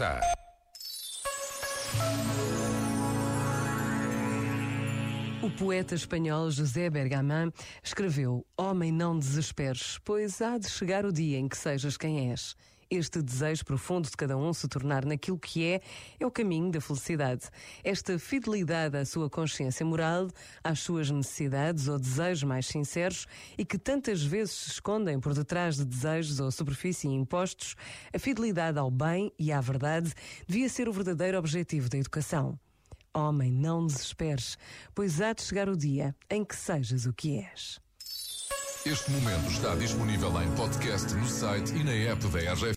começar. O poeta espanhol José Bergamin escreveu: Homem, não desesperes, pois há de chegar o dia em que sejas quem és. Este desejo profundo de cada um se tornar naquilo que é, é o caminho da felicidade. Esta fidelidade à sua consciência moral, às suas necessidades ou desejos mais sinceros e que tantas vezes se escondem por detrás de desejos ou superfície impostos, a fidelidade ao bem e à verdade devia ser o verdadeiro objetivo da educação. Homem, não desesperes, pois há de chegar o dia em que sejas o que és. Este momento está disponível em podcast no site e na app da RGF.